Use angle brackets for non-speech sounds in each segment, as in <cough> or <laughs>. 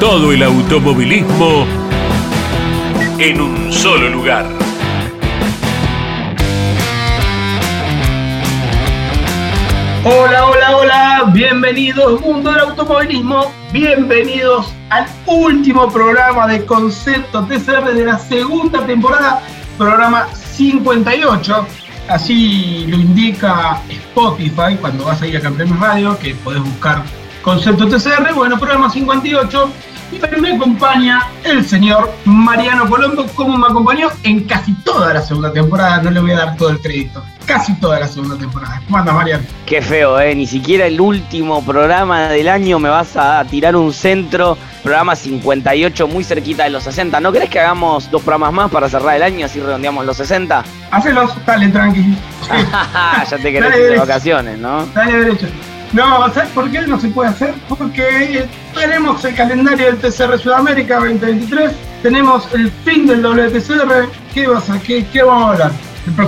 Todo el automovilismo en un solo lugar. Hola, hola, hola, bienvenidos mundo del automovilismo, bienvenidos al último programa de Concepto TCR de la segunda temporada, programa 58. Así lo indica Spotify cuando vas a ir a Campeones Radio, que podés buscar Concepto TCR, bueno, programa 58. Y también me acompaña el señor Mariano Colombo, como me acompañó en casi toda la segunda temporada. No le voy a dar todo el crédito. Casi toda la segunda temporada. ¿Cómo andas, Mariano? Qué feo, ¿eh? Ni siquiera el último programa del año me vas a tirar un centro. Programa 58, muy cerquita de los 60. ¿No crees que hagamos dos programas más para cerrar el año, así redondeamos los 60? Hacelos, dale, tranqui. <laughs> ya te querés ir de vacaciones, ¿no? Dale derecho. No, ¿sabes por qué no se puede hacer? Porque tenemos el calendario del TCR Sudamérica 2023, tenemos el fin del WTCR. ¿Qué, vas a, qué, qué vamos a hablar?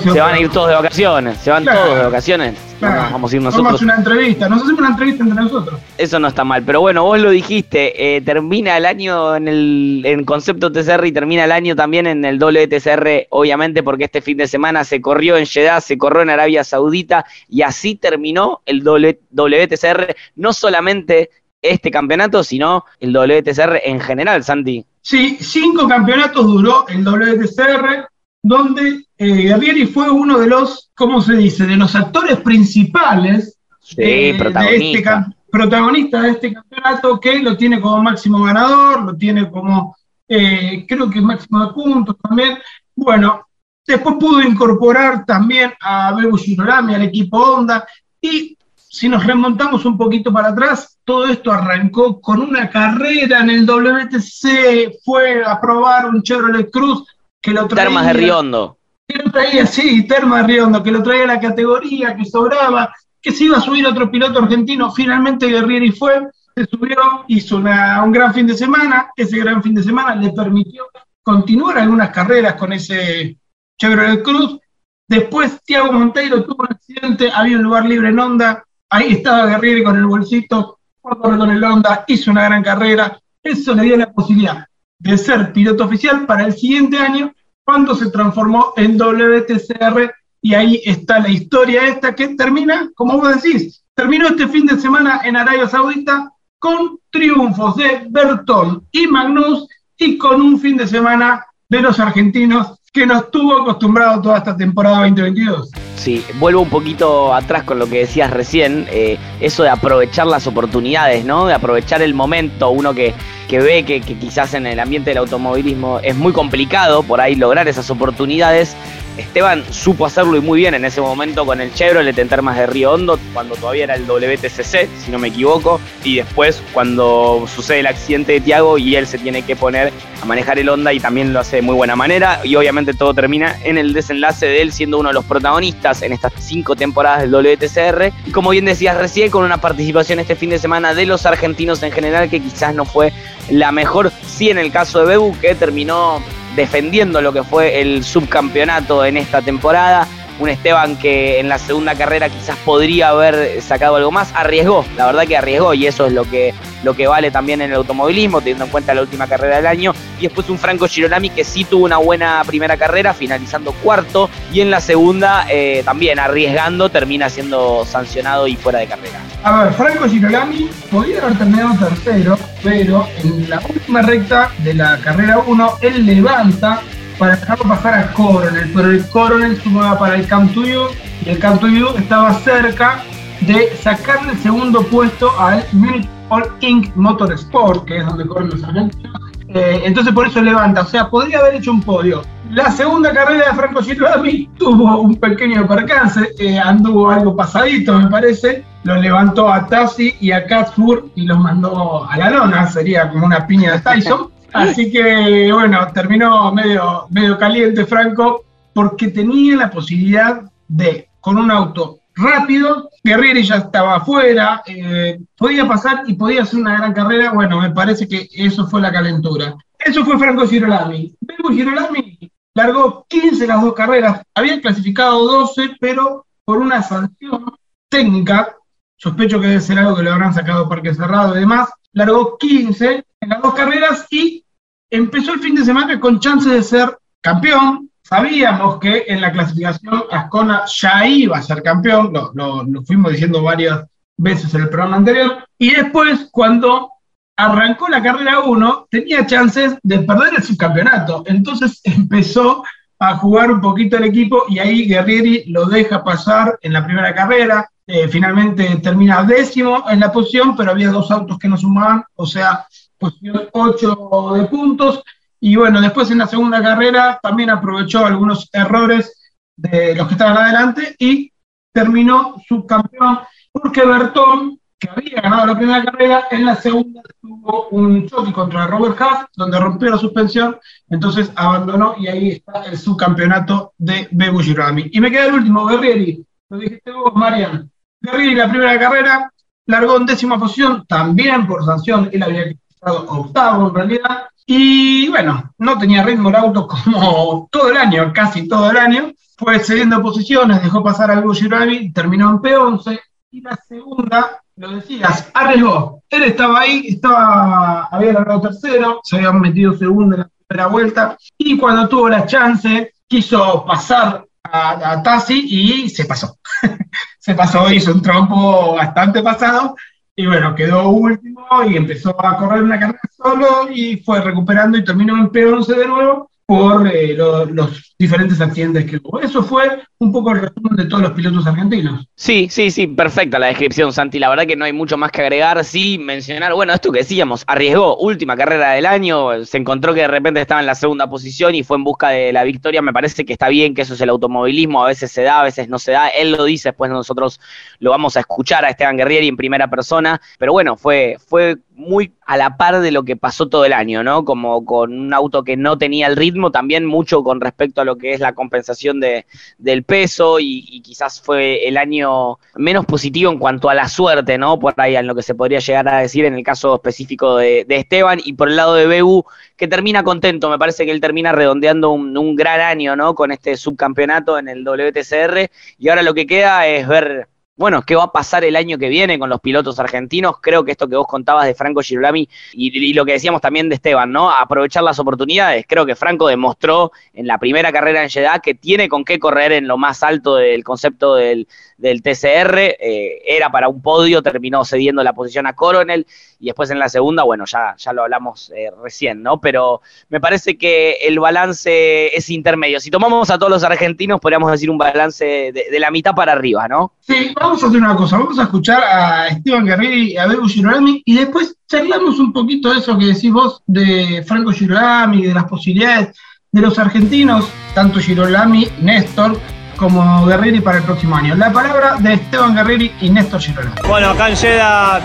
se van a ir todos de vacaciones, se van todos de vacaciones. Vamos a ir nosotros. Una entrevista, nos hacemos una entrevista entre nosotros. Eso no está mal, pero bueno, vos lo dijiste, eh, termina el año en el en concepto TCR y termina el año también en el WTCR, obviamente, porque este fin de semana se corrió en Jeddah, se corrió en Arabia Saudita y así terminó el WTCR, no solamente este campeonato, sino el WTCR en general, Santi. Sí, cinco campeonatos duró el WTCR, donde eh, Guerrieri fue uno de los, ¿cómo se dice?, de los actores principales de, este protagonista de este campeonato, que lo tiene como máximo ganador, lo tiene como, eh, creo que máximo de puntos también. Bueno, después pudo incorporar también a Bebu Girolami al equipo Honda y si nos remontamos un poquito para atrás, todo esto arrancó con una carrera en el WTC, fue a probar un Chevrolet Cruz que lo traía. Termas de Riondo. Que lo traía, sí, Termas de Riondo, que lo traía la categoría, que sobraba, que se iba a subir otro piloto argentino. Finalmente Guerrieri fue, se subió, hizo un gran fin de semana. Ese gran fin de semana le permitió continuar algunas carreras con ese Chevrolet Cruz. Después Tiago Monteiro tuvo un accidente, había un lugar libre en Honda, ahí estaba Guerrieri con el bolsito, con el Honda, hizo una gran carrera, eso le dio la posibilidad de ser piloto oficial para el siguiente año, cuando se transformó en WTCR y ahí está la historia esta que termina, como vos decís, terminó este fin de semana en Arabia Saudita con triunfos de Bertol y Magnus y con un fin de semana de los argentinos que nos tuvo acostumbrado toda esta temporada 2022. Sí, vuelvo un poquito atrás con lo que decías recién, eh, eso de aprovechar las oportunidades, ¿no? De aprovechar el momento, uno que, que ve que, que quizás en el ambiente del automovilismo es muy complicado por ahí lograr esas oportunidades Esteban supo hacerlo y muy bien en ese momento con el Chevrolet en termas de Río Hondo, cuando todavía era el WTCC, si no me equivoco, y después cuando sucede el accidente de Tiago y él se tiene que poner a manejar el Honda y también lo hace de muy buena manera, y obviamente todo termina en el desenlace de él siendo uno de los protagonistas en estas cinco temporadas del WTCR, y como bien decías recién, con una participación este fin de semana de los argentinos en general que quizás no fue la mejor, sí en el caso de Bebu, que terminó defendiendo lo que fue el subcampeonato en esta temporada. Un Esteban que en la segunda carrera quizás podría haber sacado algo más. Arriesgó, la verdad que arriesgó y eso es lo que, lo que vale también en el automovilismo, teniendo en cuenta la última carrera del año. Y después un Franco Girolami que sí tuvo una buena primera carrera, finalizando cuarto. Y en la segunda eh, también arriesgando, termina siendo sancionado y fuera de carrera. A ver, Franco Girolami podía haber terminado tercero, pero en la última recta de la carrera 1 él levanta para dejarlo pasar a Coronel, pero el Coronel sumaba para el Camp to You y el Camp to You estaba cerca de sacarle el segundo puesto al Munich All Inc. Motorsport, que es donde corren los argentinos. Eh, entonces por eso levanta, o sea, podría haber hecho un podio. La segunda carrera de Franco Girolami tuvo un pequeño percance, eh, anduvo algo pasadito, me parece. Lo levantó a Tassi y a Katzfur y los mandó a la lona, sería como una piña de Tyson. Así que, bueno, terminó medio, medio caliente Franco porque tenía la posibilidad de, con un auto rápido, Guerrieri ya estaba afuera, eh, podía pasar y podía hacer una gran carrera. Bueno, me parece que eso fue la calentura. Eso fue Franco Girolami. Franco Girolami largó 15 las dos carreras, había clasificado 12, pero por una sanción técnica, sospecho que debe ser algo que le habrán sacado parque cerrado y demás, largó 15 en las dos carreras y empezó el fin de semana con chances de ser campeón. Sabíamos que en la clasificación Ascona ya iba a ser campeón, lo, lo fuimos diciendo varias veces en el programa anterior, y después cuando arrancó la carrera 1, tenía chances de perder el subcampeonato. Entonces empezó a jugar un poquito el equipo y ahí Guerrieri lo deja pasar en la primera carrera. Eh, finalmente termina décimo en la posición, pero había dos autos que no sumaban, o sea, posición 8 de puntos. Y bueno, después en la segunda carrera también aprovechó algunos errores de los que estaban adelante y terminó subcampeón porque Bertón que había ganado la primera carrera, en la segunda tuvo un choque contra Robert Haas, donde rompió la suspensión, entonces abandonó y ahí está el subcampeonato de Bebu Girolami. Y me queda el último, Guerrieri, lo dijiste vos, Marian. Guerrieri, la primera carrera, largó en décima posición, también por sanción, él había octavo en realidad, y bueno, no tenía ritmo el auto como todo el año, casi todo el año, fue cediendo posiciones, dejó pasar a Girolami, terminó en P11, y la segunda lo decías, arriesgó. Él estaba ahí, estaba, había ganado tercero, se había metido segundo en la primera vuelta, y cuando tuvo la chance, quiso pasar a, a Tassi y se pasó. <laughs> se pasó, hizo un trompo bastante pasado, y bueno, quedó último y empezó a correr una carrera solo y fue recuperando y terminó en P11 de nuevo por eh, los diferentes accidentes que hubo. Eso fue un poco el resumen de todos los pilotos argentinos. Sí, sí, sí, perfecta la descripción, Santi. La verdad que no hay mucho más que agregar. Sí, mencionar, bueno, esto que decíamos, arriesgó, última carrera del año, se encontró que de repente estaba en la segunda posición y fue en busca de la victoria. Me parece que está bien, que eso es el automovilismo, a veces se da, a veces no se da. Él lo dice, después nosotros lo vamos a escuchar a Esteban Guerrieri en primera persona. Pero bueno, fue, fue muy a la par de lo que pasó todo el año, ¿no? Como con un auto que no tenía el ritmo, también mucho con respecto a lo que es la compensación de, del peso y, quizás fue el año menos positivo en cuanto a la suerte, ¿no? Por ahí en lo que se podría llegar a decir en el caso específico de, Esteban y por el lado de Bebu, que termina contento, me parece que él termina redondeando un gran año, ¿no? Con este subcampeonato en el WTCR y ahora lo que queda es ver bueno, ¿qué va a pasar el año que viene con los pilotos argentinos? Creo que esto que vos contabas de Franco Girolami y, lo que decíamos también de Esteban, ¿no? Aprovechar las oportunidades. Creo que Franco demostró en la primera carrera en Jeddah que tiene con qué correr en lo más alto del concepto del, del TCR, eh, era para un podio, terminó cediendo la posición a Coronel y después en la segunda, bueno, ya, ya lo hablamos eh, recién, ¿no? Pero me parece que el balance es intermedio. Si tomamos a todos los argentinos, podríamos decir un balance de, la mitad para arriba, ¿no? Sí, vamos a hacer una cosa, vamos a escuchar a Esteban Guerrero y a Bebu Girolami y después charlamos un poquito de eso que decís vos de Franco Girolami, de las posibilidades de los argentinos, tanto Girolami, Néstor, como Guerreri para el próximo año. La palabra de Esteban Guerreri y Néstor Girona. Bueno, acá en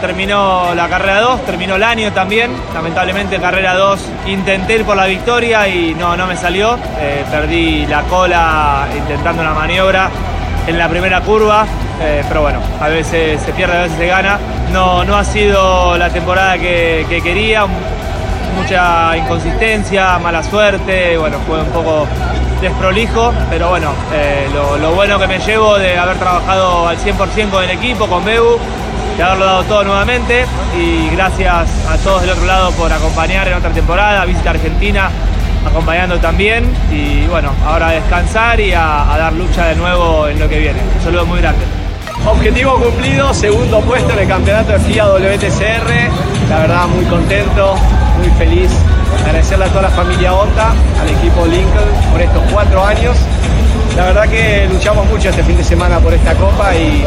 terminó la carrera 2, terminó el año también. Lamentablemente carrera 2 intenté ir por la victoria y no, no me salió. Eh, perdí la cola intentando una maniobra en la primera curva, eh, pero bueno, a veces se pierde, a veces se gana. No, no ha sido la temporada que quería, mucha inconsistencia, mala suerte, bueno, fue un poco desprolijo, pero bueno, eh, lo, bueno que me llevo de haber trabajado al 100% con el equipo, con Bebu, de haberlo dado todo nuevamente y gracias a todos del otro lado por acompañar en otra temporada, visita Argentina, acompañando también y bueno, ahora a descansar y a, dar lucha de nuevo en lo que viene. Un saludo muy grande. Objetivo cumplido, segundo puesto en el campeonato de FIA WTCR, la verdad muy contento, muy feliz agradecerle a toda la familia Onta, al equipo Lincoln por estos cuatro años. La verdad que luchamos mucho este fin de semana por esta copa y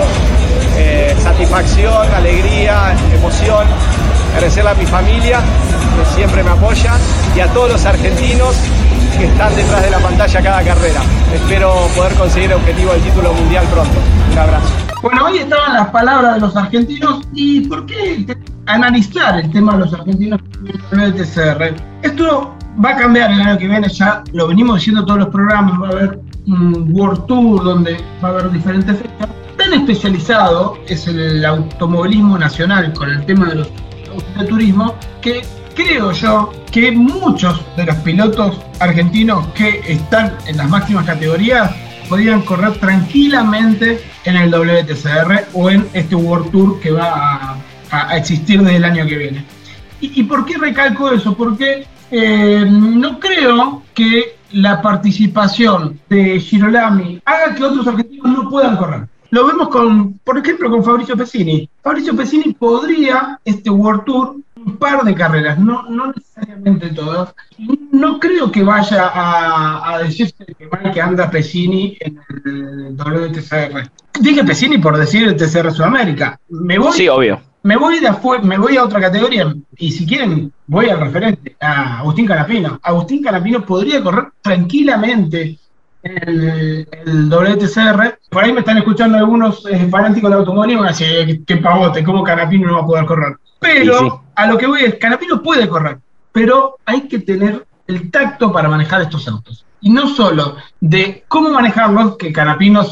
eh, satisfacción, alegría, emoción. Agradecerle a mi familia que siempre me apoya y a todos los argentinos que están detrás de la pantalla cada carrera. Espero poder conseguir el objetivo del título mundial pronto. Un abrazo. Bueno, hoy estaban las palabras de los argentinos y ¿por qué analizar el tema de los argentinos en el TCR? Esto va a cambiar el año que viene, ya lo venimos diciendo todos los programas, va a haber un World Tour donde va a haber diferentes fechas. Tan especializado es el automovilismo nacional con el tema de los de que creo yo que muchos de los pilotos argentinos que están en las máximas categorías podrían correr tranquilamente en el WTCR o en este World Tour que va a, existir desde el año que viene. ¿Y, por qué recalco eso? Porque eh, no creo que la participación de Girolami haga que otros argentinos no puedan correr. Lo vemos con, por ejemplo, con Fabricio Pesini. Fabricio Pesini podría, este World Tour, un par de carreras, no, no necesariamente todas. No creo que vaya a, a decirse que, que anda Pesini en el WTCR. Dije Pesini por decir el TCR Sudamérica. Me voy, sí, obvio. Me voy, de me voy a otra categoría y si quieren voy al referente, a Agustín Canapino. Agustín Canapino podría correr tranquilamente el, el WTCR. Por ahí me están escuchando algunos eh, fanáticos del automóvil y van a decir, qué pavote, cómo Canapino no va a poder correr. Pero a lo que voy es, Canapino puede correr, pero hay que tener el tacto para manejar estos autos. Y no solo de cómo manejarlos, que Canapino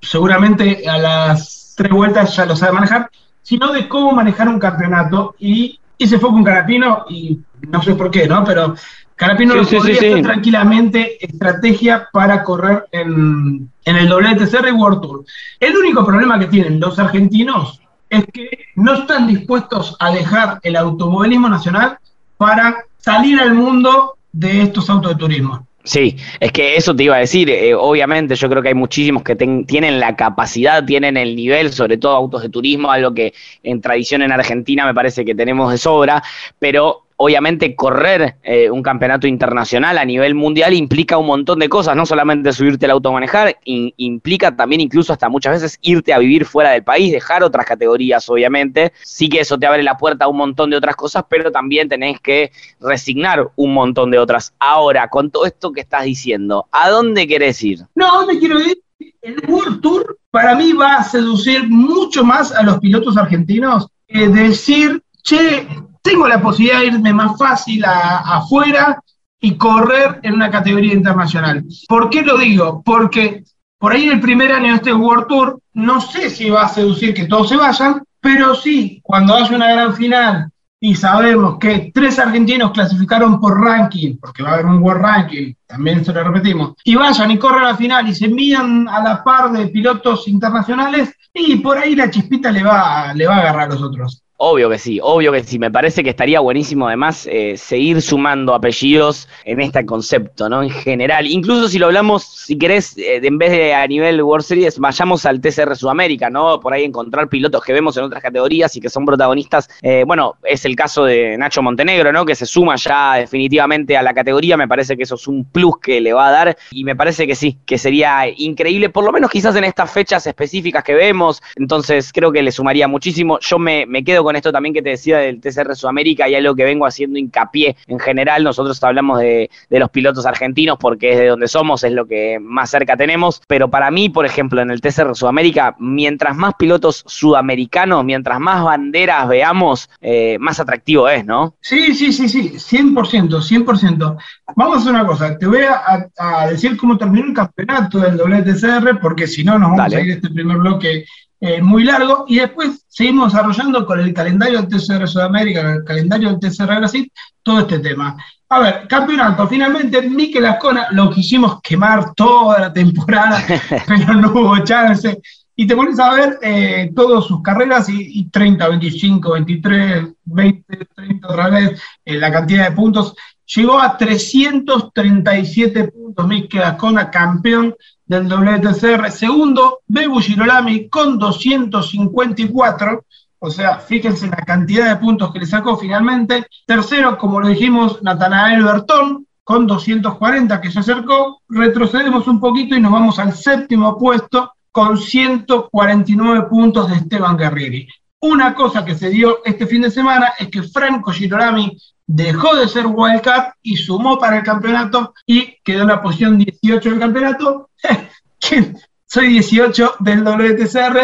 seguramente a las tres vueltas ya lo sabe manejar, sino de cómo manejar un campeonato. Y, y se fue con Canapino, y no sé por qué, ¿no? Pero Canapino podría hacer tranquilamente estrategia para correr en, en el WTCR y World Tour. El único problema que tienen los argentinos es que no están dispuestos a dejar el automovilismo nacional para salir al mundo de estos autos de turismo. Sí, es que eso te iba a decir. Eh, obviamente, yo creo que hay muchísimos que tienen la capacidad, tienen el nivel, sobre todo autos de turismo, algo que en tradición en Argentina me parece que tenemos de sobra, pero obviamente correr eh, un campeonato internacional a nivel mundial implica un montón de cosas, no solamente subirte al auto a manejar, implica también incluso hasta muchas veces irte a vivir fuera del país, dejar otras categorías, obviamente. Sí que eso te abre la puerta a un montón de otras cosas, pero también tenés que resignar un montón de otras. Ahora, con todo esto que estás diciendo, ¿a dónde querés ir? No, ¿a dónde quiero ir? El World Tour para mí va a seducir mucho más a los pilotos argentinos que decir, che, tengo la posibilidad de irme más fácil afuera y correr en una categoría internacional. ¿Por qué lo digo? Porque por ahí en el primer año de este World Tour, no sé si va a seducir que todos se vayan, pero sí, cuando haya una gran final y sabemos que tres argentinos clasificaron por ranking, porque va a haber un World Ranking, también se lo repetimos, y vayan y corren a la final y se midan a la par de pilotos internacionales, y por ahí la chispita le va, le va a agarrar a los otros. Obvio que sí, obvio que sí. Me parece que estaría buenísimo además eh, seguir sumando apellidos en este concepto, ¿no? En general. Incluso si lo hablamos, si querés, eh, en vez de a nivel World Series, vayamos al TCR Sudamérica, ¿no? Por ahí encontrar pilotos que vemos en otras categorías y que son protagonistas. Eh, bueno, es el caso de Nacho Montenegro, ¿no? Que se suma ya definitivamente a la categoría. Me parece que eso es un plus que le va a dar y me parece que sí, que sería increíble, por lo menos quizás en estas fechas específicas que vemos. Entonces creo que le sumaría muchísimo. Yo me, me quedo con con esto también que te decía del TCR Sudamérica y algo que vengo haciendo hincapié en general. Nosotros hablamos de, los pilotos argentinos porque es de donde somos, es lo que más cerca tenemos. Pero para mí, por ejemplo, en el TCR Sudamérica, mientras más pilotos sudamericanos, mientras más banderas veamos, eh, más atractivo es, ¿no? Sí, sí, sí, sí, 100%, 100%. Vamos a hacer una cosa, te voy a, decir cómo terminó el campeonato del WTCR, porque si no nos vamos a ir este primer bloque eh, muy largo, y después seguimos desarrollando con el calendario del TCR Sudamérica, el calendario del TCR Brasil, todo este tema. A ver, campeonato, finalmente Mikel Ascona lo quisimos quemar toda la temporada, <laughs> pero no hubo chance. Y te pones a ver eh, todas sus carreras y, 30, 25, 23, 20, 30 otra vez, eh, la cantidad de puntos. Llegó a 337 puntos Mikel Ascona, campeón del WTCR. Segundo, Bebu Girolami con 254. O sea, fíjense la cantidad de puntos que le sacó finalmente. Tercero, como lo dijimos, Natanael Bertón con 240 que se acercó. Retrocedemos un poquito y nos vamos al séptimo puesto con 149 puntos de Esteban Guerrieri. Una cosa que se dio este fin de semana es que Franco Girolami dejó de ser wildcard y sumó para el campeonato y quedó en la posición 18 del campeonato. <laughs> Soy 18 del WTCR.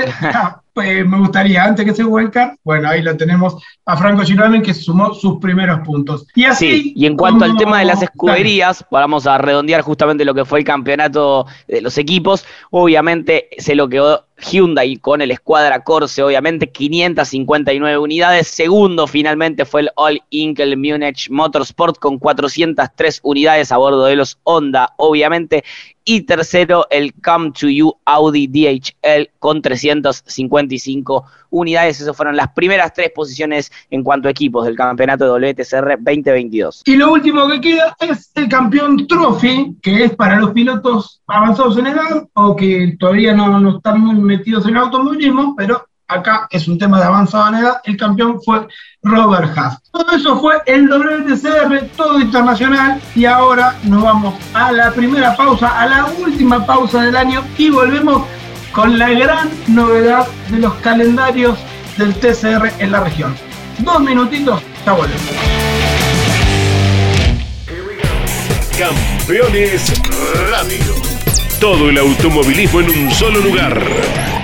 <laughs> pues me gustaría, antes que se vuelca, bueno, ahí lo tenemos a Franco Girolami que sumó sus primeros puntos. Y así. y en cuanto al tema de las escuderías, vamos a redondear justamente lo que fue el campeonato de los equipos. Obviamente se lo quedó Hyundai con el Escuadra Corse, obviamente 559 unidades. Segundo, finalmente fue el All Inkel Munich Motorsport con 403 unidades a bordo de los Honda, obviamente. Y tercero, el Come to You Audi DHL con 355 unidades. Esas fueron las primeras tres posiciones en cuanto a equipos del campeonato de WTCR 2022. Y lo último que queda es el campeón Trophy, que es para los pilotos avanzados en edad o que todavía no, no están muy metidos en automovilismo, pero acá es un tema de avanzada edad, el campeón fue Robert Haas. Todo eso fue el WTCR, todo internacional, y ahora nos vamos a la primera pausa, a la última pausa del año, y volvemos con la gran novedad de los calendarios del TCR en la región. Dos minutitos, ya volvemos. Campeones Radio. Todo el automovilismo en un solo lugar.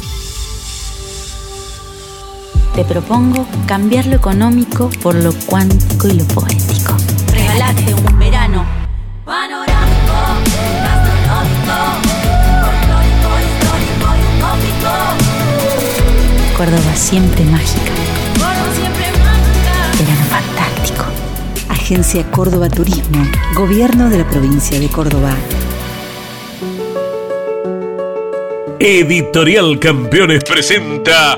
Te propongo cambiar lo económico por lo cuántico y lo poético. Regalate un verano. Córdoba siempre mágica. Córdoba siempre mágica. Verano fantástico. Agencia Córdoba Turismo. Gobierno de la provincia de Córdoba. Editorial Campeones presenta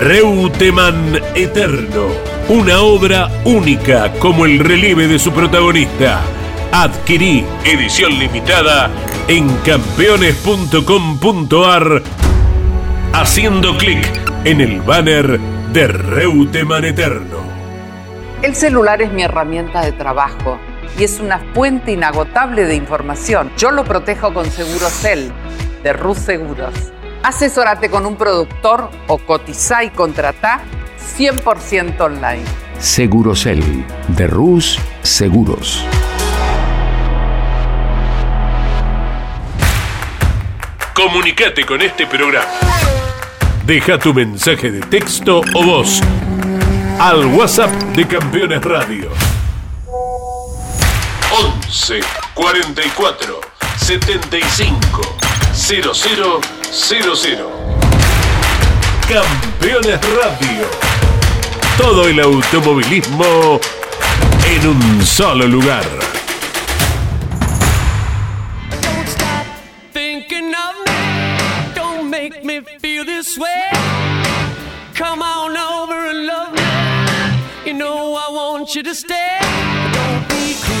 Reutemann Eterno, una obra única como el relieve de su protagonista. Adquirí edición limitada en campeones.com.ar haciendo clic en el banner de Reutemann Eterno. El celular es mi herramienta de trabajo y es una fuente inagotable de información. Yo lo protejo con Segurocel de Rus Seguros. Asesórate con un productor o cotiza y contrata 100% online. Segurocel de Rus Seguros. Comunicate con este programa. Deja tu mensaje de texto o voz al WhatsApp de Campeones Radio. 11 44 75 0000. Campeones Radio. Todo el automovilismo en un solo lugar. Come over and love me. You know I want you to stay. Don't be cruel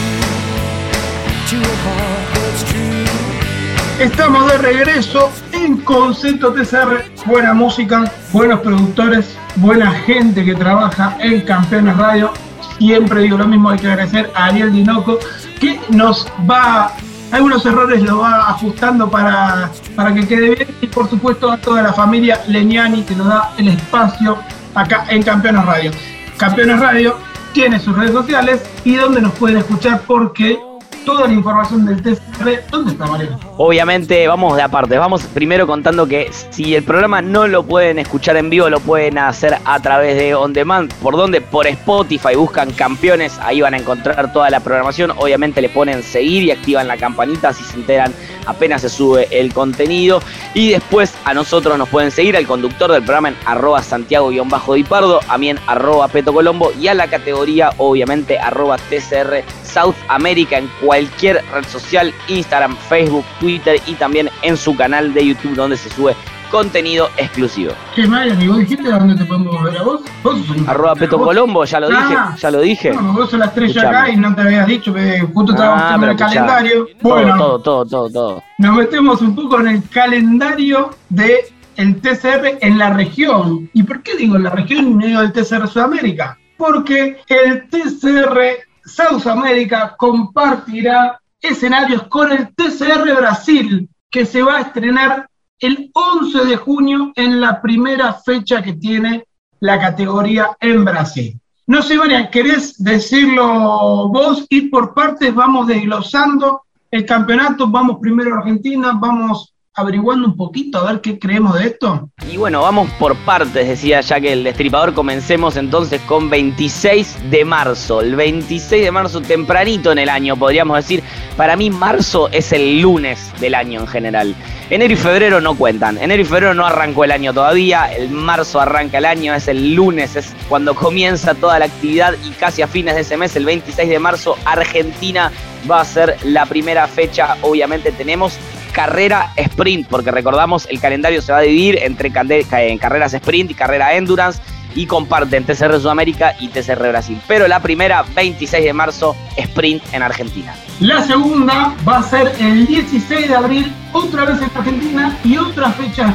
Estamos de regreso en Concepto TCR. Buena música, buenos productores, buena gente que trabaja en Campeones Radio. Siempre digo lo mismo, hay que agradecer a Ariel Dinoco que nos va, algunos errores lo va ajustando para, para que quede bien. Y por supuesto a toda la familia Leniani que nos da el espacio acá en Campeones Radio. Campeones Radio tiene sus redes sociales y donde nos pueden escuchar porque toda la información del TCR, ¿dónde está Mariano? Obviamente vamos de aparte, vamos primero contando que si el programa no lo pueden escuchar en vivo, lo pueden hacer a través de On Demand. ¿Por dónde? Por Spotify, buscan campeones, ahí van a encontrar toda la programación. Obviamente le ponen seguir y activan la campanita si se enteran apenas se sube el contenido. Y después a nosotros nos pueden seguir, al conductor del programa en arroba Santiago-Dipardo, a mí en arroba Peto Colombo y a la categoría obviamente arroba TCR South America en cualquier red social, Instagram, Facebook, Twitter y también en su canal de YouTube donde se sube contenido exclusivo. ¿Qué Mariano? ¿Y vos dijiste dónde te podemos ver a vos? Vos sos un- Arroba Peto vos- Colombo, ya lo Ah, dije, ya lo dije. No, vos sos la estrella Escuchame. acá y no te habías dicho que justo estábamos Ah, pero el escuchá, calendario. Todo, Bueno, todo, todo, todo, todo. nos metemos un poco en el calendario de el TCR en la región. ¿Y por qué digo en la región y no digo el TCR Sudamérica? Porque el TCR South America compartirá escenarios con el TCR Brasil, que se va a estrenar el 11 de junio en la primera fecha que tiene la categoría en Brasil. No sé, Marian, ¿querés decirlo vos? Ir por partes, vamos desglosando el campeonato, vamos primero a Argentina, vamos averiguando un poquito a ver qué creemos de esto. Y bueno, vamos por partes, decía ya que el destripador. Comencemos entonces con 26 de marzo. El 26 de marzo, tempranito en el año, podríamos decir. Para mí, marzo es el lunes del año en general. Enero y febrero no cuentan. Enero y febrero no arrancó el año todavía. El marzo arranca el año, es el lunes, es cuando comienza toda la actividad. Y casi a fines de ese mes, el 26 de marzo, Argentina va a ser la primera fecha. Obviamente, tenemos carrera sprint, porque recordamos el calendario se va a dividir entre en carreras sprint y carrera endurance y comparten TCR Sudamérica y TCR Brasil. Pero la primera, 26 de marzo, sprint en Argentina. La segunda va a ser el 16 de abril, otra vez en Argentina y otra fecha.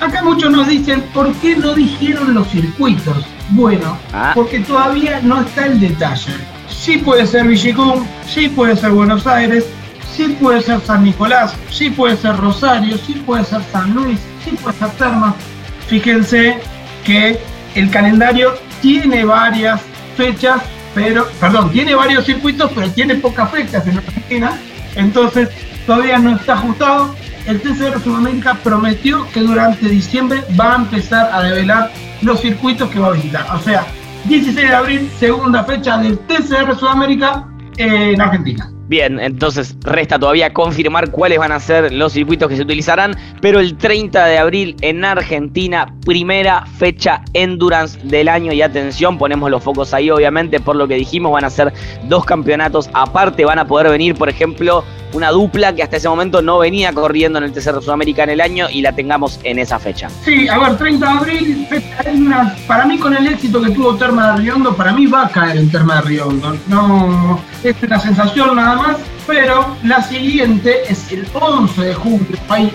Acá muchos nos dicen, ¿por qué no dijeron los circuitos? Bueno, Ah. porque todavía no está el detalle. Sí puede ser Villicum, sí puede ser Buenos Aires, sí puede ser San Nicolás, sí puede ser Rosario, sí puede ser San Luis, sí puede ser Termas. Fíjense que el calendario tiene varias fechas, pero, perdón, tiene varios circuitos, pero tiene pocas fechas en Argentina, entonces todavía no está ajustado. El TCR Sudamérica prometió que durante diciembre va a empezar a develar los circuitos que va a visitar. O sea, 16 de abril, segunda fecha del TCR Sudamérica en Argentina. Bien, entonces resta todavía confirmar cuáles van a ser los circuitos que se utilizarán, pero el 30 de abril en Argentina, primera fecha endurance del año. Y atención, ponemos los focos ahí obviamente por lo que dijimos, van a ser dos campeonatos aparte, van a poder venir por ejemplo una dupla que hasta ese momento no venía corriendo en el TCR Sudamérica en el año y la tengamos en esa fecha. Sí, a ver, 30 de abril, endurance. para mí con el éxito que tuvo Terma de Riondo, para mí va a caer en Terma de Riondo. No, es una sensación nada más, pero la siguiente es el 11 de julio, hay,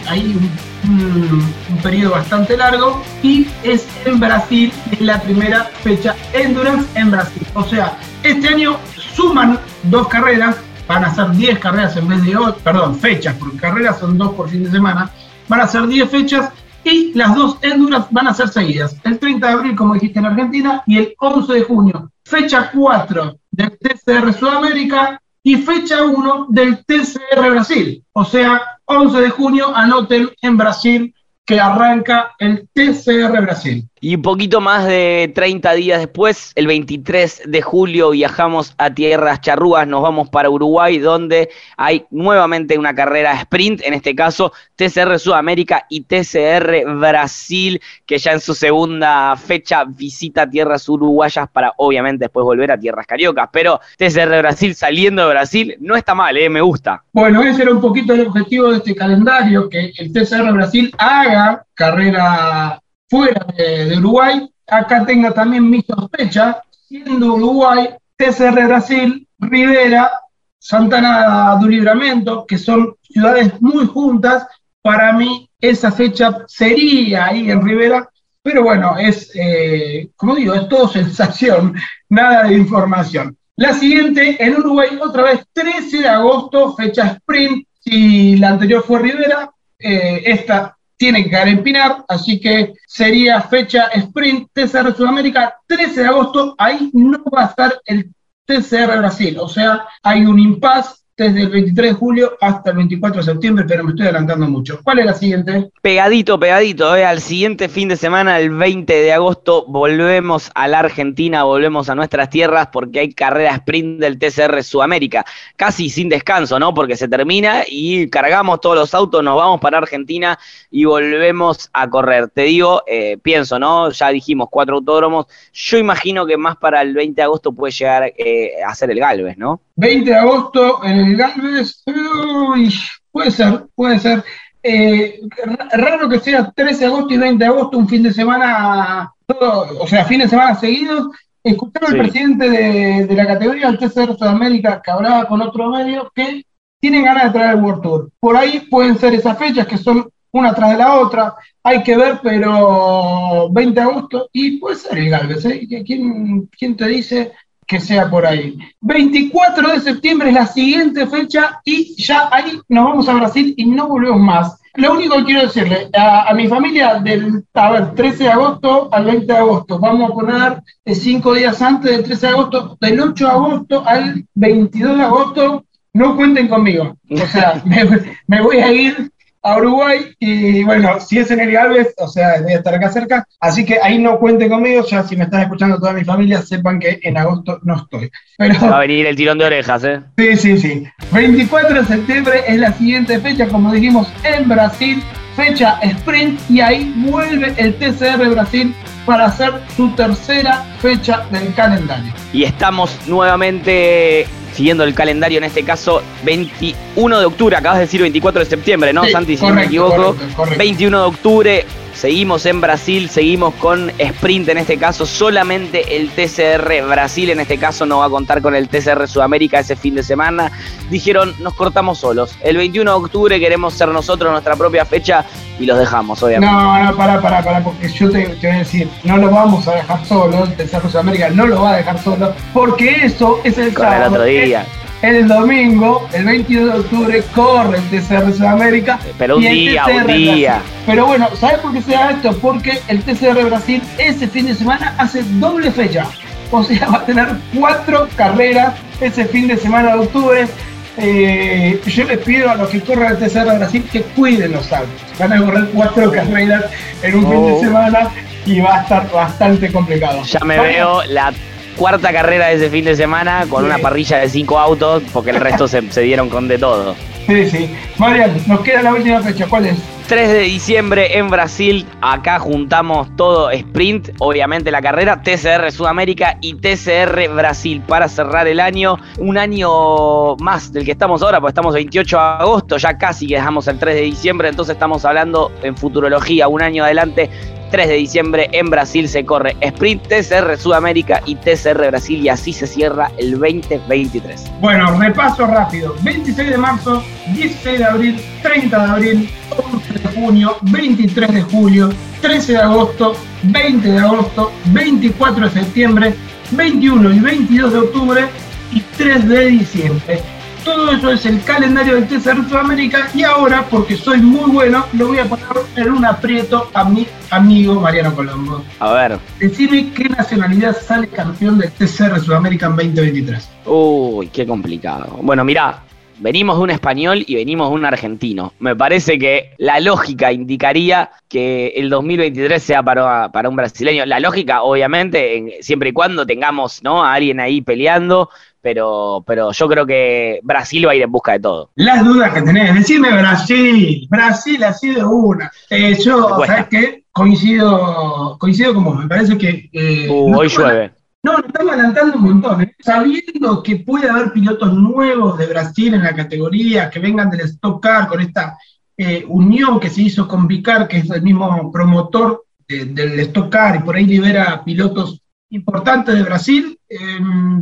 un- un periodo bastante largo, y es en Brasil, es la primera fecha endurance en Brasil. O sea, este año suman dos carreras, van a ser 10 carreras en vez de 8, perdón, fechas, porque carreras son dos por fin de semana, van a ser 10 fechas y las dos endurance van a ser seguidas. El 30 de abril, como dijiste, en Argentina y el 11 de junio. Fecha 4 del TCR Sudamérica y fecha 1 del TCR Brasil. O sea, 11 de junio, anoten en Brasil que arranca el TCR Brasil. Y un poquito más de 30 días después, el 23 de julio, viajamos a tierras charrúas, nos vamos para Uruguay, donde hay nuevamente una carrera sprint, en este caso TCR Sudamérica y TCR Brasil, que ya en su segunda fecha visita tierras uruguayas para obviamente después volver a tierras cariocas. Pero TCR Brasil saliendo de Brasil no está mal, ¿eh? me gusta. Bueno, ese era un poquito el objetivo de este calendario, que el TCR Brasil haga carrera fuera de, Uruguay. Acá tenga también mi sospecha, siendo Uruguay, TCR Brasil, Rivera, Santana do Libramento, que son ciudades muy juntas, para mí esa fecha sería ahí en Rivera, pero bueno, es, eh, como digo, es todo <laughs> sensación, nada de información. La siguiente, en Uruguay, otra vez 13 de agosto, fecha sprint. Si la anterior fue Rivera, eh, esta tiene que caer en Pinar, así que sería fecha sprint TCR Sudamérica 13 de agosto. Ahí no va a estar el TCR Brasil, o sea, hay un impasse desde el 23 de julio hasta el 24 de septiembre, pero me estoy adelantando mucho. ¿Cuál es la siguiente? Pegadito, pegadito, eh, al siguiente fin de semana, el 20 de agosto, volvemos a la Argentina, volvemos a nuestras tierras porque hay carrera sprint del TCR Sudamérica, casi sin descanso, ¿no? Porque se termina y cargamos todos los autos, nos vamos para Argentina y volvemos a correr. Te digo, eh, pienso, ¿no? Ya dijimos cuatro autódromos, yo imagino que más para el 20 de agosto puede llegar eh, a ser el Galvez, ¿no? 20 de agosto en el Galvez, uy, puede ser, puede ser. Eh, ra- raro que sea 13 de agosto y 20 de agosto, un fin de semana, todo- o sea, fin de semana seguidos. Escucharon Sí. al presidente de, de la categoría del TCR Sudamérica que hablaba con otro medio que tienen ganas de traer el World Tour. Por ahí pueden ser esas fechas que son una tras de la otra, hay que ver, pero 20 de agosto y puede ser el Galvez, ¿eh? ¿Quién, quién te dice que sea por ahí? 24 de septiembre es la siguiente fecha y ya ahí nos vamos a Brasil y no volvemos más. Lo único que quiero decirle a, a mi familia del a ver, 13 de agosto al 20 de agosto, vamos a poner cinco días antes del 13 de agosto, del 8 de agosto al 22 de agosto, no cuenten conmigo. O sea, <laughs> me, me voy a ir a Uruguay y bueno, si es en el Galvez, o sea, voy a estar acá cerca, así que ahí no cuenten conmigo, ya si me están escuchando toda mi familia, sepan que en agosto no estoy. Pero Va a venir el tirón de orejas, ¿eh? Sí, sí, sí. 24 de septiembre es la siguiente fecha, como dijimos, en Brasil, fecha sprint, y ahí vuelve el TCR Brasil para hacer su tercera fecha del calendario. Y estamos nuevamente siguiendo el calendario, en este caso 21 de octubre, acabas de decir 24 de septiembre, ¿no, Sí, Santi? Si no me equivoco. correcto, correcto. 21 de octubre, seguimos en Brasil, seguimos con sprint en este caso, solamente el TCR Brasil en este caso no va a contar con el TCR Sudamérica ese fin de semana. Dijeron, nos cortamos solos. El 21 de octubre queremos ser nosotros nuestra propia fecha y los dejamos, obviamente. No, no, pará, pará, pará, porque yo te, te voy a decir, no lo vamos a dejar solo, el TCR Sudamérica no lo va a dejar solo, porque eso es el Con el sábado. otro día. El domingo, el 22 de octubre, corre el TCR Sudamérica. Pero un día, TCR un día. Brasil. Pero bueno, ¿sabes por qué se da esto? Porque el TCR Brasil ese fin de semana hace doble fecha. O sea, <laughs> va a tener cuatro carreras ese fin de semana de octubre. Eh, yo les pido a los que corran el TCR Brasil que cuiden los autos. Van a correr cuatro <laughs> carreras en un fin Oh. de semana y va a estar bastante complicado. Ya me Vamos. veo la cuarta carrera de ese fin de semana con Sí. una parrilla de cinco autos, porque el resto se, se dieron con de todo. Sí, sí. Marian, nos queda la última fecha. ¿Cuál es? 3 de diciembre en Brasil, acá juntamos todo sprint, obviamente la carrera, TCR Sudamérica y TCR Brasil para cerrar el año, un año más del que estamos ahora, porque estamos 28 de agosto, ya casi que dejamos el 3 de diciembre, entonces estamos hablando en futurología, un año adelante, 3 de diciembre en Brasil se corre sprint, TCR Sudamérica y TCR Brasil y así se cierra el 2023. Bueno, repaso rápido. 26 de marzo, 16 de abril, 30 de abril, 11 de junio, 23 de julio, 13 de agosto, 20 de agosto, 24 de septiembre, 21 y 22 de octubre y 3 de diciembre. Todo eso es el calendario del TCR Sudamérica y ahora, porque soy muy bueno, lo voy a poner en un aprieto a mi amigo Mariano Colombo. A ver. Decime qué nacionalidad sale campeón del TCR Sudamérica en 2023. Uy, qué complicado. Bueno, mirá, venimos de un español y venimos de un argentino. Me parece que la lógica indicaría que el 2023 sea para, para un brasileño. La lógica, obviamente, en- siempre y cuando tengamos ¿no? a alguien ahí peleando, pero, pero yo creo que Brasil va a ir en busca de todo. Las dudas que tenés, decime Brasil, Brasil así de una. Eh, yo. ¿sabes qué? Coincido, coincido con vos, me parece que... eh, Uh, hoy llueve. No, nos estamos adelantando un montón, ¿eh? sabiendo que puede haber pilotos nuevos de Brasil en la categoría, que vengan del Stock Car con esta eh, unión que se hizo con Vicar, que es el mismo promotor de- del Stock Car y por ahí libera pilotos importantes de Brasil, eh,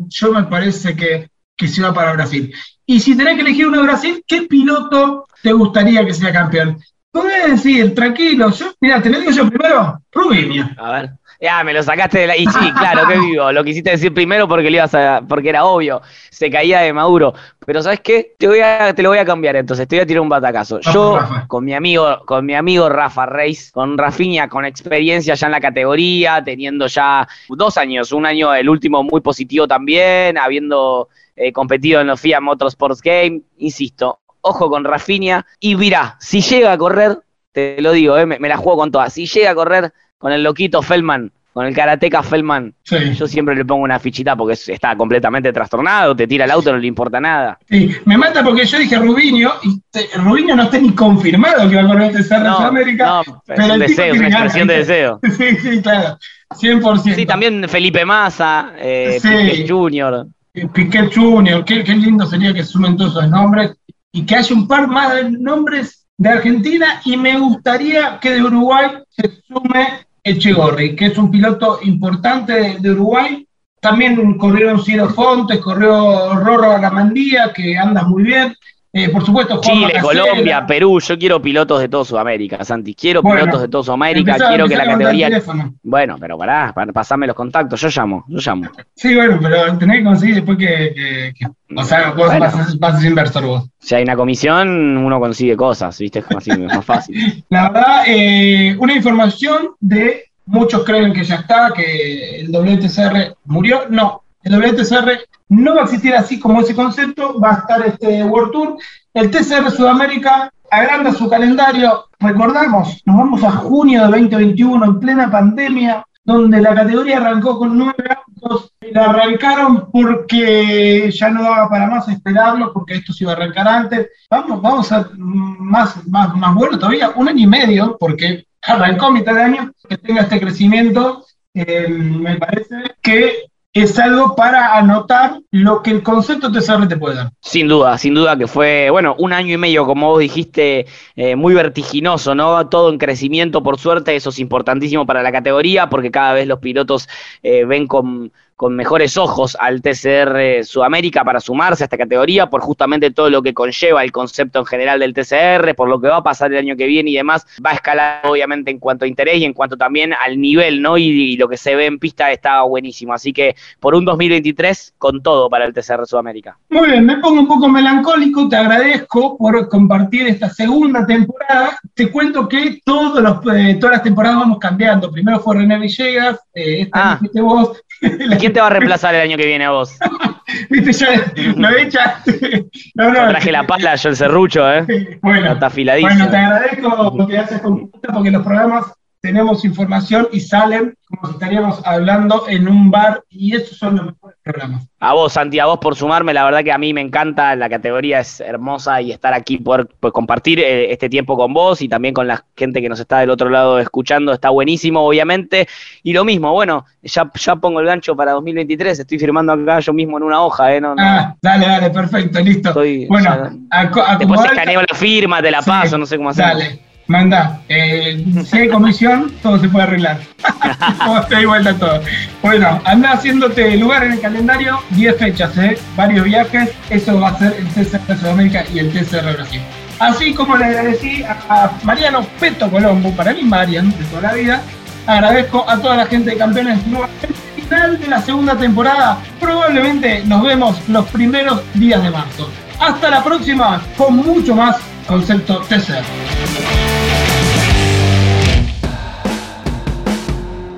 yo me parece que, que se va para Brasil. Y si tenés que elegir uno de Brasil, ¿qué piloto te gustaría que sea campeón? Podés decir, tranquilo, yo, mira, te lo digo yo primero, Rubinho. A ver. Ya, me lo sacaste de la. Y sí, claro, que <laughs> vivo. Lo quisiste decir primero porque le ibas a. porque era obvio. Se caía de Maduro. Pero ¿sabes qué? Te voy a, te lo voy a cambiar entonces, te voy a tirar un batacazo. Yo, con mi amigo, con mi amigo Rafa Reis, con Rafinha, con experiencia ya en la categoría, teniendo ya dos años, un año el último muy positivo también, habiendo eh, competido en los FIA Motorsports Game. Insisto, ojo con Rafinha. Y mirá, si llega a correr, te lo digo, eh, me, me la juego con todas. Si llega a correr con el loquito Feldman, con el karateca Feldman, Sí. yo siempre le pongo una fichita porque es- está completamente trastornado, te tira el auto, no le importa nada. Sí, me mata porque yo dije Rubinho, y te- Rubinho no está ni confirmado que va a correr el TCR No, Sudamérica. no, es pero un el deseo, es una expresión de deseo. <laughs> Sí, sí, claro, 100%. Sí, también Felipe Massa, eh, Sí. Junior. Piquet Junior, qué, qué lindo sería que sumen todos esos nombres y que haya un par más de nombres de Argentina y me gustaría que de Uruguay se sume Echegorri, que es un piloto importante de, Uruguay. También corrieron Ciro Fontes, corrió Rorro Aramandía, que anda muy bien. Eh, por supuesto, Juan Chile. Colombia, Perú, yo quiero pilotos de todo Sudamérica, Santi. Quiero Bueno, pilotos de todo Sudamérica, Empezá- quiero que la categoría. Bueno, pero pará, pa- pasame los contactos, yo llamo, yo llamo. Sí, bueno, pero tenés que conseguir después que. que- que- o sea, vos Bueno. vas, vas inversor vos. Si hay una comisión, uno consigue cosas, ¿viste? Es como así, es más fácil. <laughs> La verdad, eh, una información de muchos creen que ya está, que el WTCR murió. No, el WTCR no va a existir así como ese concepto, va a estar este World Tour. El TCR Sudamérica agranda su calendario. Recordamos, nos vamos a junio de 2021, en plena pandemia, donde la categoría arrancó con nueve autos. La arrancaron porque ya no daba para más esperarlo, porque esto se iba a arrancar antes. Vamos, vamos a más, más, más bueno todavía, un año y medio, porque arrancó mitad de año, que tenga este crecimiento, eh, me parece que es algo para anotar lo que el concepto TCR te puede dar. Sin duda, sin duda que fue, bueno, un año y medio, como vos dijiste, eh, muy vertiginoso, ¿no? Todo en crecimiento, por suerte, eso es importantísimo para la categoría, porque cada vez los pilotos eh, ven con, con mejores ojos al TCR Sudamérica para sumarse a esta categoría, por justamente todo lo que conlleva el concepto en general del TCR, por lo que va a pasar el año que viene y demás, va a escalar obviamente en cuanto a interés y en cuanto también al nivel, ¿no? Y, y lo que se ve en pista está buenísimo, así que por un 2023 con todo para el TCR Sudamérica. Muy bien, me pongo un poco melancólico, te agradezco por compartir esta segunda temporada. Te cuento que todos los, eh, todas las temporadas vamos cambiando. Primero fue René Villegas, eh, esta Ah. vos. ¿Y <laughs> quién te va a reemplazar el año que viene a vos? <laughs> Viste, ya lo echaste. <laughs> No, no, Yo traje la pala, yo el serrucho, ¿eh? Bueno, Está afiladísimo. Bueno, te agradezco lo que haces con porque los programas tenemos información y salen como si estaríamos hablando en un bar y esos son los mejores programas. A vos, Santi, a vos por sumarme, la verdad que a mí me encanta, la categoría es hermosa y estar aquí, poder pues, compartir eh, este tiempo con vos y también con la gente que nos está del otro lado escuchando, está buenísimo, obviamente. Y lo mismo, bueno, ya, ya pongo el gancho para 2023, estoy firmando acá yo mismo en una hoja, ¿eh? No, no, Ah, dale, dale, perfecto, listo. estoy- bueno, ya- Después escaneo la firma, te la Sí, paso, no sé cómo hacer. Dale, manda. Eh, si hay comisión, todo se puede arreglar. <laughs> Todo se da vuelta todo. Bueno, anda haciéndote lugar en el calendario, 10 fechas, ¿eh? varios viajes. Eso va a ser el TCR Sudamérica y el TCR Brasil. Así como le agradecí a, a Mariano Peto Colombo, para mí Marian, de toda la vida, agradezco a toda la gente de Campeones Nuevamente, final de la segunda temporada. Probablemente nos vemos los primeros días de marzo. Hasta la próxima con mucho más concepto TCR.